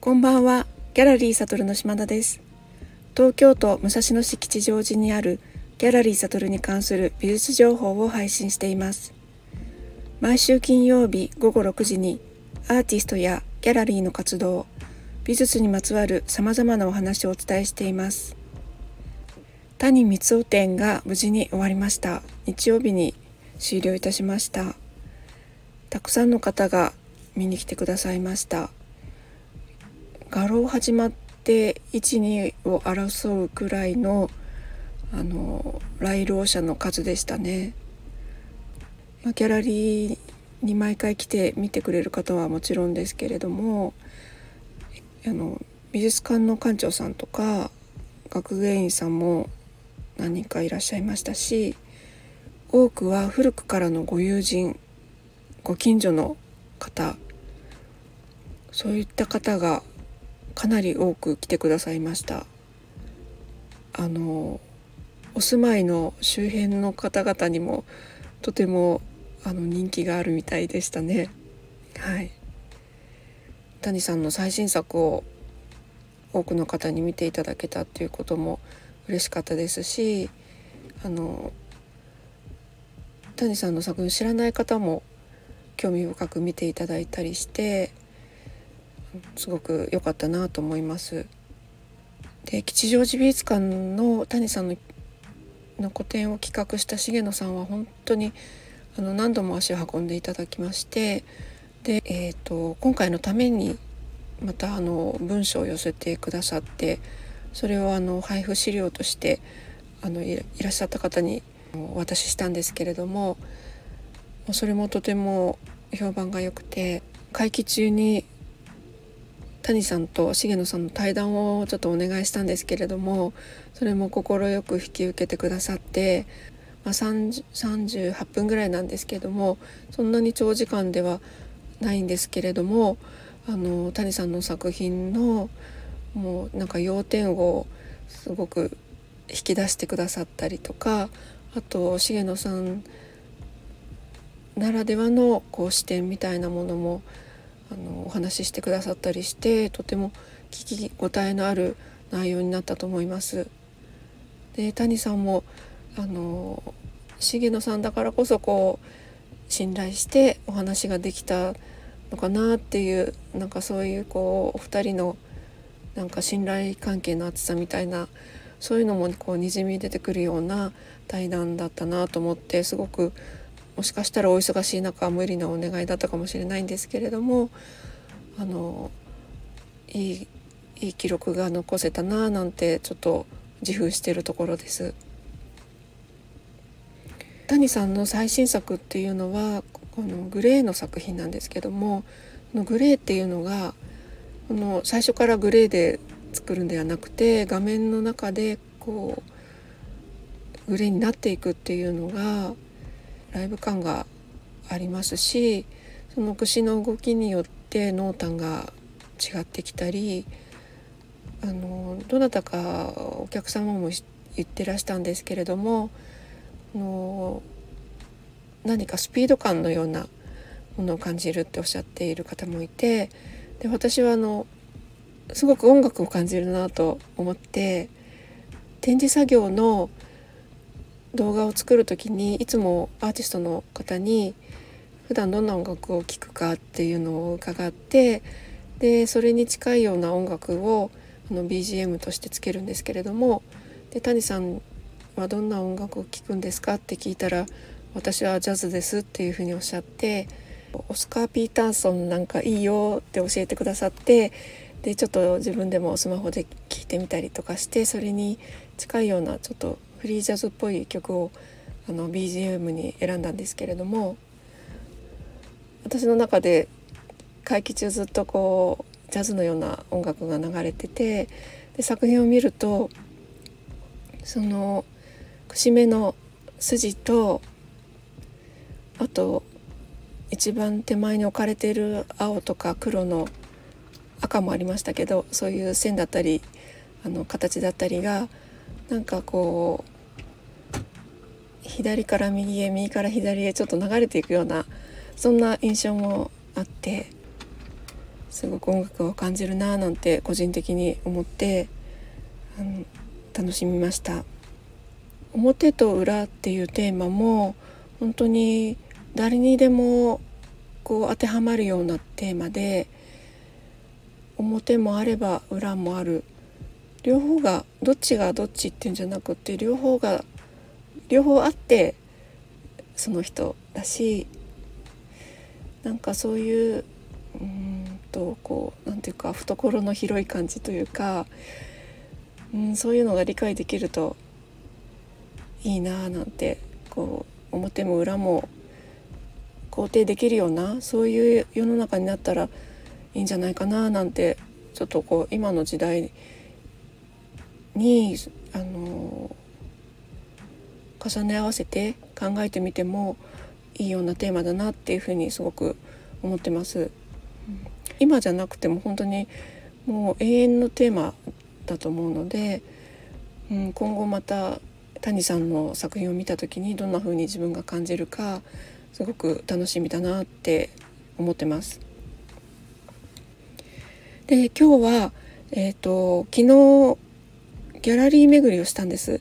こんばんは、ギャラリーサトルの島田です。東京都武蔵野市吉祥寺にあるギャラリーサトルに関する美術情報を配信しています。毎週金曜日午後6時にアーティストやギャラリーの活動、美術にまつわる様々なお話をお伝えしています。谷光雄展が無事に終わりました。日曜日に終了いたしました。たくさんの方が見に来てくださいました。画廊始まって12を争うくらいのあの来廊者の数でしたね。まあ、ギャラリーに毎回来て見てくれる方はもちろんですけれどもあの美術館の館長さんとか学芸員さんも何人かいらっしゃいましたし多くは古くからのご友人ご近所の方そういった方がかなり多く来てくださいました。あのお住まいの周辺の方々にもとてもあの人気があるみたいでしたね。はい。谷さんの最新作を多くの方に見ていただけたっていうことも嬉しかったですしあの谷さんの作品を知らない方も興味深く見ていただいたりしてすごく良かったなと思います。で吉祥寺美術館の谷さんのの個展を企画した重野さんは本当にあの何度も足を運んでいただきましてで、えーと今回のためにまたあの文章を寄せてくださってそれをあの配布資料としてあのいらっしゃった方にお渡ししたんですけれどもそれもとても評判が良くて会期中に谷さんと重野さんの対談をちょっとお願いしたんですけれどもそれも快く引き受けてくださって、まあ、38分ぐらいなんですけれどもそんなに長時間ではないんですけれどもあの谷さんの作品のもうなんか要点をすごく引き出してくださったりとかあと重野さんならではのこう視点みたいなものもあのお話ししてくださったりしてとても聞き応えのある内容になったと思います。で谷さんもあの重野さんだからこそこう信頼してお話ができたのかなっていうなんかそういうこうお二人のなんか信頼関係の厚さみたいなそういうのもこうにじみ出てくるような対談だったなと思ってすごくもしかしたらお忙しい中無理なお願いだったかもしれないんですけれどもあのいいいい記録が残せたななんてちょっと自負してるところです。谷さんの最新作っていうのはこのグレーの作品なんですけどもこのグレーっていうのがこの最初からグレーで作るんではなくて画面の中でこうグレーになっていくっていうのがライブ感がありますしその串の動きによって濃淡が違ってきたりあのどなたかお客様も言ってらしたんですけれどもの何かスピード感のようなものを感じるっておっしゃっている方もいてで私はあのすごく音楽を感じるなと思って展示作業の動画を作る時にいつもアーティストの方に普段どんな音楽を聴くかっていうのを伺ってでそれに近いような音楽をあの BGM としてつけるんですけれどもで谷さんはどんな音楽を聴くんですかって聞いたら私はジャズですっていうふうにおっしゃってオスカー・ピーターソンなんかいいよって教えてくださってでちょっと自分でもスマホで聴いてみたりとかしてそれに近いようなちょっとフリージャズっぽい曲をあの BGM に選んだんですけれども私の中で会期中ずっとこうジャズのような音楽が流れててで作品を見るとその節目の筋とあと一番手前に置かれている青とか黒の赤もありましたけどそういう線だったりあの形だったりがなんかこう左から右へ右から左へちょっと流れていくようなそんな印象もあってすごく音楽を感じるなぁなんて個人的に思ってあの楽しみました。表と裏っていうテーマも本当に誰にでもこう当てはまるようなテーマで表もあれば裏もある両方がどっちがどっちっていうんじゃなくて両方が両方あってその人だしなんかそういううんとこうなんていうか懐の広い感じというか、うん、そういうのが理解できるといいなあなんてこう表も裏も肯定できるようなそういう世の中になったらいいんじゃないかななんてちょっとこう今の時代にあの重ね合わせて考えてみてもいいようなテーマだなっていうふうにすごく思ってます。今じゃなくても本当にもう永遠のテーマだと思うので、うん、今後また谷さんの作品を見た時にどんな風に自分が感じるかすごく楽しみだなって思ってます。で今日は、えーと、昨日ギャラリー巡りをしたんです。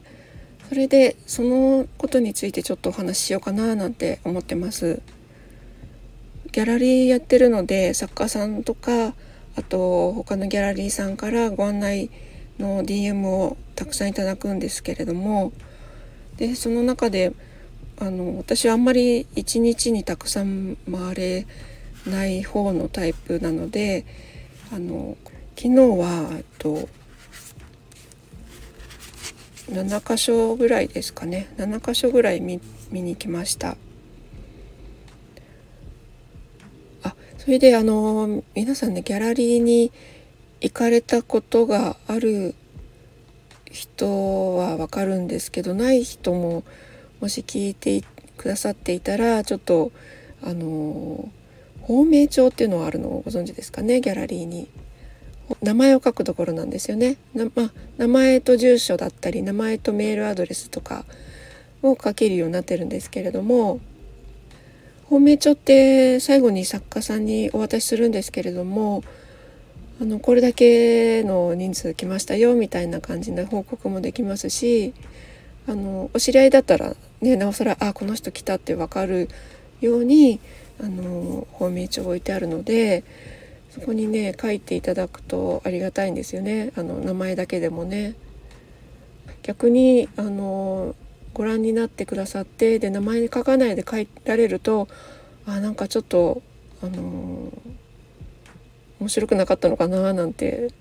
それでそのことについてちょっとお話ししようかななんて思ってます。ギャラリーやってるので作家さんとかあと他のギャラリーさんからご案内の DM をたくさんいただくんですけれどもでその中であの私はあんまり一日にたくさん回れない方のタイプなのであの昨日はえっと7箇所ぐらいですかね7箇所ぐらい見に行きましたあそれであの皆さんねギャラリーに行かれたことがある人はわかるんですけどない人ももし聞いてくださっていたらちょっとあの芳名帳っていうのはあるのをご存知ですかねギャラリーに。名前を書くところなんですよね。なま、名前と住所だったり名前とメールアドレスとかを書けるようになってるんですけれども芳名帳って最後に作家さんにお渡しするんですけれどもあのこれだけの人数来ましたよみたいな感じの報告もできますしあのお知り合いだったらねなおさらあこの人来たって分かるようにあの芳名帳置いてあるのでそこにね書いていただくとありがたいんですよねあの名前だけでもね。逆にあのご覧になってくださってで名前書かないで書いられるとあなんかちょっとあの面白くなかったのかななんて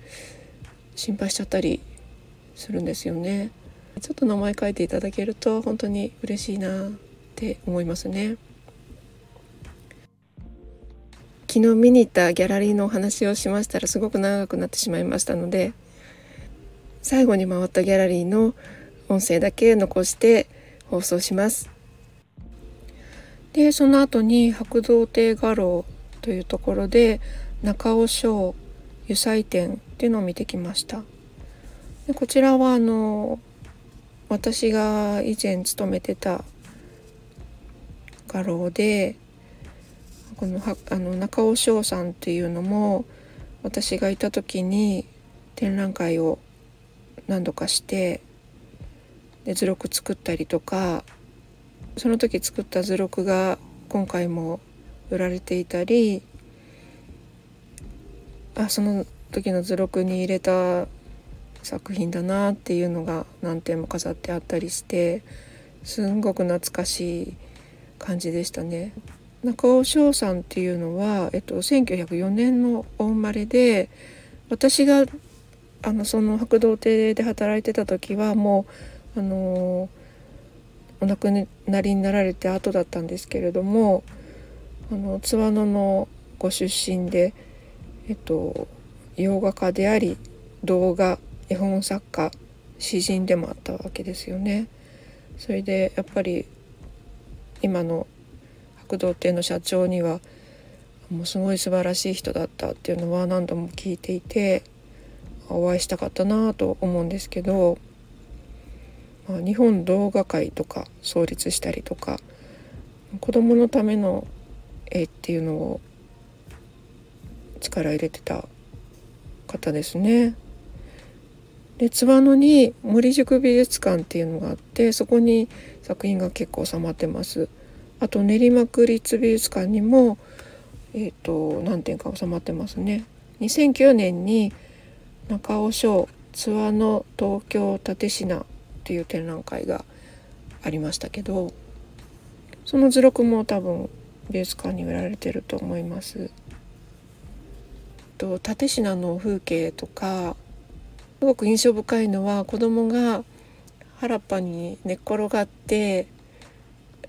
心配しちゃったりするんですよね。ちょっと名前書いていただけると本当に嬉しいなって思いますね。昨日見に行ったギャラリーのお話をしましたらすごく長くなってしまいましたので最後に回ったギャラリーの音声だけ残して放送します。でその後に白道亭画廊というところで中尾賞油彩展っていうのを見てきましたでこちらはあの私が以前勤めてた画廊でこのはあの中尾翔さんっていうのも私がいた時に展覧会を何度かしてで図録作ったりとかその時作った図録が今回も売られていたりあその時の図録に入れた作品だなっていうのが何点も飾ってあったりしてすんごく懐かしい感じでしたね。中尾翔さんっていうのは、えっと、1904年のお生まれで私があのその白道亭で働いてた時はもうあのお亡くなりになられて後だったんですけれどもあの津和野のご出身でえっと、洋画家であり動画絵本作家詩人でもあったわけですよね。それでやっぱり今の白道亭の社長にはもうすごい素晴らしい人だったっていうのは何度も聞いていてお会いしたかったなと思うんですけど、まあ、日本動画会とか創立したりとか子どものための絵っていうのを力入れてた方ですね。で津和野に森宿美術館っていうのがあってそこに作品が結構収まってます。あと練馬区立美術館にもえ、ー、と何点か収まってますね。2009年に中尾賞津和野東京蓼科っていう展覧会がありましたけどその図録も多分美術館に売られてると思います。と蓼科の風景とかすごく印象深いのは子供が原っぱに寝っ転がって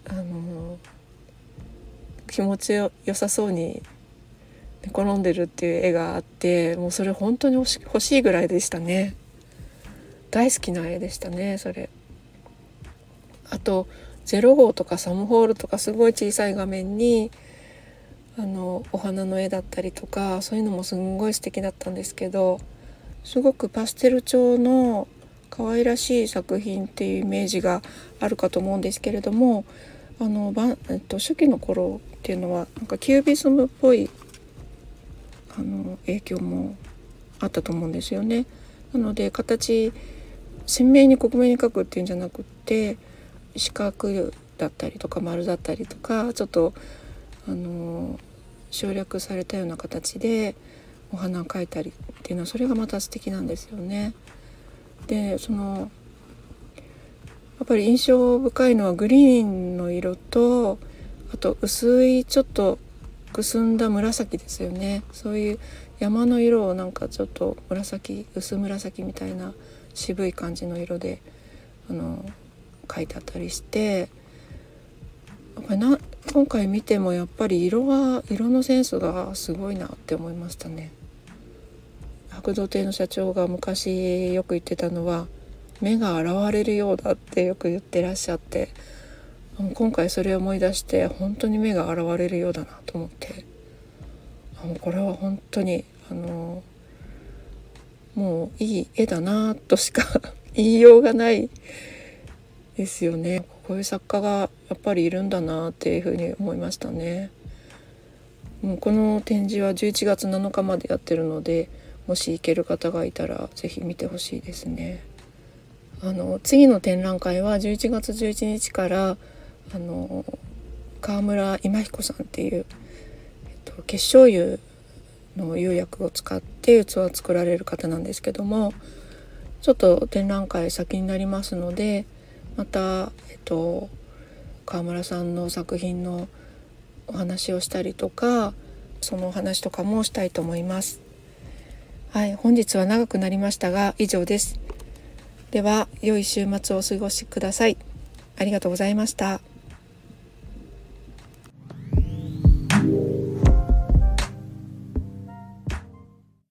あの気持ちよさそうに寝転んでるっていう絵があってもうそれ本当に欲し欲しいぐらいでしたね。大好きな絵でしたねそれ。あと0号とかサムホールとかすごい小さい画面にあのお花の絵だったりとかそういうのもすんごい素敵だったんですけどすごくパステル調の可愛らしい作品っていうイメージがあるかと思うんですけれどもあの、えっと、初期の頃っていうのはなんかキュービスムっぽいあの影響もあったと思うんですよね。なので形鮮明に克明に描くっていうんじゃなくって四角だったりとか丸だったりとかちょっとあの省略されたような形でお花を描いたりっていうのはそれがまた素敵なんですよね。でそのぱり印象深いのはグリーンの色とあと薄いちょっとくすんだ紫ですよねそういう山の色をなんかちょっと紫薄紫みたいな渋い感じの色であの書いてあったりしてやっぱりな今回見てもやっぱり色は色のセンスがすごいなって思いましたね。白土亭の社長が昔よく言ってたのは目が現れるようだってよく言ってらっしゃって今回それを思い出して本当に目が現れるようだなと思ってこれは本当にあのもういい絵だなとしか 言いようがないですよねこういう作家がやっぱりいるんだなっていうふうに思いましたね。もうこの展示は11月7日までやってるのでもし行ける方がいたら是非見てほしいですね。あの次の展覧会は11月11日からあの川村今彦さんっていう、えっと、結晶油の釉薬を使って器を作られる方なんですけどもちょっと展覧会先になりますのでまた、えっと、川村さんの作品のお話をしたりとかそのお話とかもしたいと思います。はい、本日は長くなりましたが以上です。では良い週末をお過ごしください。ありがとうございました。